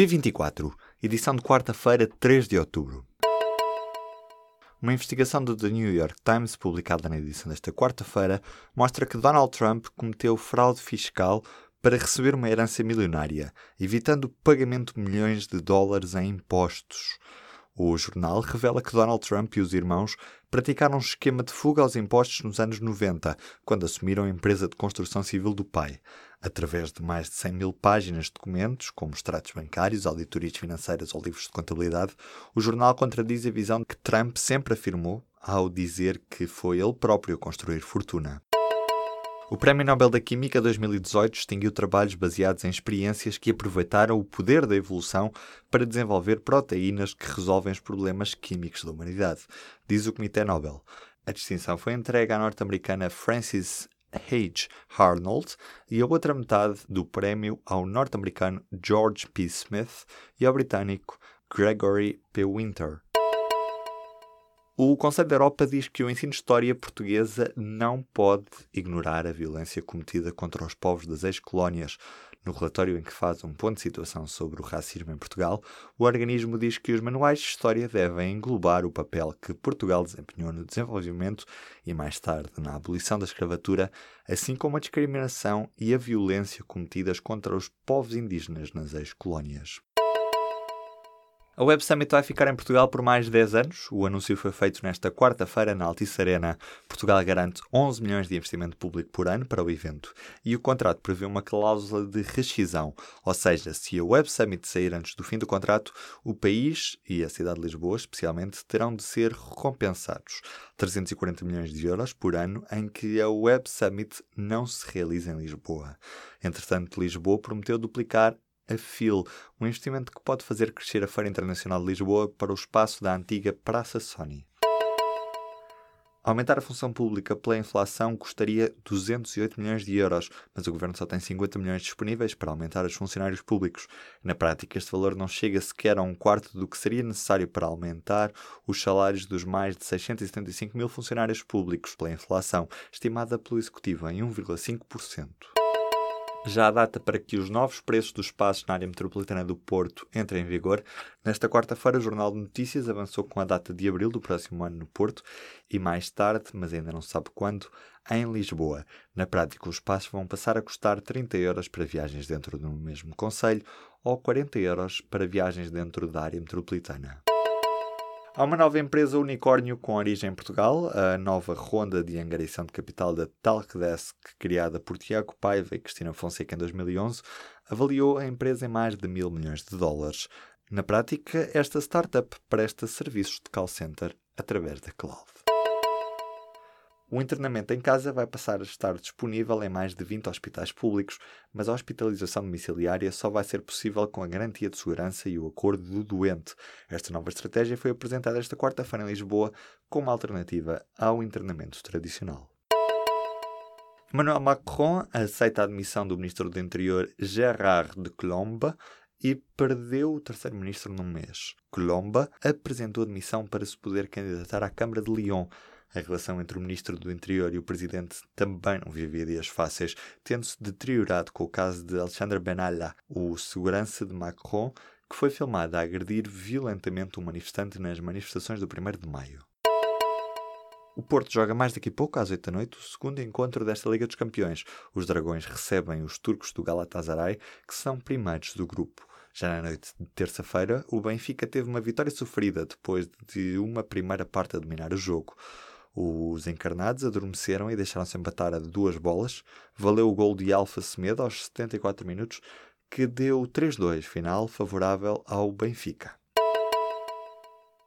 P24, edição de quarta-feira, 3 de outubro. Uma investigação do The New York Times, publicada na edição desta quarta-feira, mostra que Donald Trump cometeu fraude fiscal para receber uma herança milionária, evitando o pagamento de milhões de dólares em impostos. O jornal revela que Donald Trump e os irmãos praticaram um esquema de fuga aos impostos nos anos 90, quando assumiram a empresa de construção civil do pai. Através de mais de 100 mil páginas de documentos, como extratos bancários, auditorias financeiras ou livros de contabilidade, o jornal contradiz a visão que Trump sempre afirmou ao dizer que foi ele próprio a construir fortuna. O Prémio Nobel da Química 2018 distinguiu trabalhos baseados em experiências que aproveitaram o poder da evolução para desenvolver proteínas que resolvem os problemas químicos da humanidade, diz o Comitê Nobel. A distinção foi entregue à norte-americana Frances H. Arnold e a outra metade do prémio ao norte-americano George P. Smith e ao britânico Gregory P. Winter. O Conselho da Europa diz que o ensino de história portuguesa não pode ignorar a violência cometida contra os povos das ex-colónias. No relatório em que faz um ponto de situação sobre o racismo em Portugal, o organismo diz que os manuais de história devem englobar o papel que Portugal desempenhou no desenvolvimento e mais tarde na abolição da escravatura, assim como a discriminação e a violência cometidas contra os povos indígenas nas ex-colónias. A Web Summit vai ficar em Portugal por mais de 10 anos. O anúncio foi feito nesta quarta-feira na Altice Arena. Portugal garante 11 milhões de investimento público por ano para o evento e o contrato prevê uma cláusula de rescisão, ou seja, se a Web Summit sair antes do fim do contrato, o país e a cidade de Lisboa, especialmente, terão de ser recompensados. 340 milhões de euros por ano em que a Web Summit não se realiza em Lisboa. Entretanto, Lisboa prometeu duplicar a FIL, um investimento que pode fazer crescer a Feira Internacional de Lisboa para o espaço da antiga Praça Sony. Aumentar a função pública pela inflação custaria 208 milhões de euros, mas o governo só tem 50 milhões disponíveis para aumentar os funcionários públicos. Na prática, este valor não chega sequer a um quarto do que seria necessário para aumentar os salários dos mais de 675 mil funcionários públicos pela inflação, estimada pelo Executivo em 1,5% já a data para que os novos preços dos espaços na área metropolitana do Porto entrem em vigor. Nesta quarta-feira, o Jornal de Notícias avançou com a data de abril do próximo ano no Porto e mais tarde, mas ainda não se sabe quando, em Lisboa. Na prática, os espaços vão passar a custar 30 euros para viagens dentro do mesmo conselho ou 40 euros para viagens dentro da área metropolitana. Há uma nova empresa unicórnio com origem em Portugal, a nova ronda de angariação de capital da Talkdesk, criada por Tiago Paiva e Cristina Fonseca em 2011, avaliou a empresa em mais de mil milhões de dólares. Na prática, esta startup presta serviços de call center através da cloud. O internamento em casa vai passar a estar disponível em mais de 20 hospitais públicos, mas a hospitalização domiciliária só vai ser possível com a garantia de segurança e o acordo do doente. Esta nova estratégia foi apresentada esta quarta-feira em Lisboa como alternativa ao internamento tradicional. Emmanuel Macron aceita a admissão do ministro do Interior Gérard de Colomba e perdeu o terceiro ministro num mês. Colomba apresentou admissão para se poder candidatar à Câmara de Lyon. A relação entre o Ministro do Interior e o Presidente também não vivia dias fáceis, tendo-se deteriorado com o caso de Alexandre Benalla, o segurança de Macron, que foi filmado a agredir violentamente um manifestante nas manifestações do 1 de maio. O Porto joga mais daqui a pouco, às 8 da noite, o segundo encontro desta Liga dos Campeões. Os Dragões recebem os turcos do Galatasaray, que são primeiros do grupo. Já na noite de terça-feira, o Benfica teve uma vitória sofrida depois de uma primeira parte a dominar o jogo. Os encarnados adormeceram e deixaram-se empatar a duas bolas. Valeu o gol de Alfa Semedo aos 74 minutos, que deu 3-2, final favorável ao Benfica.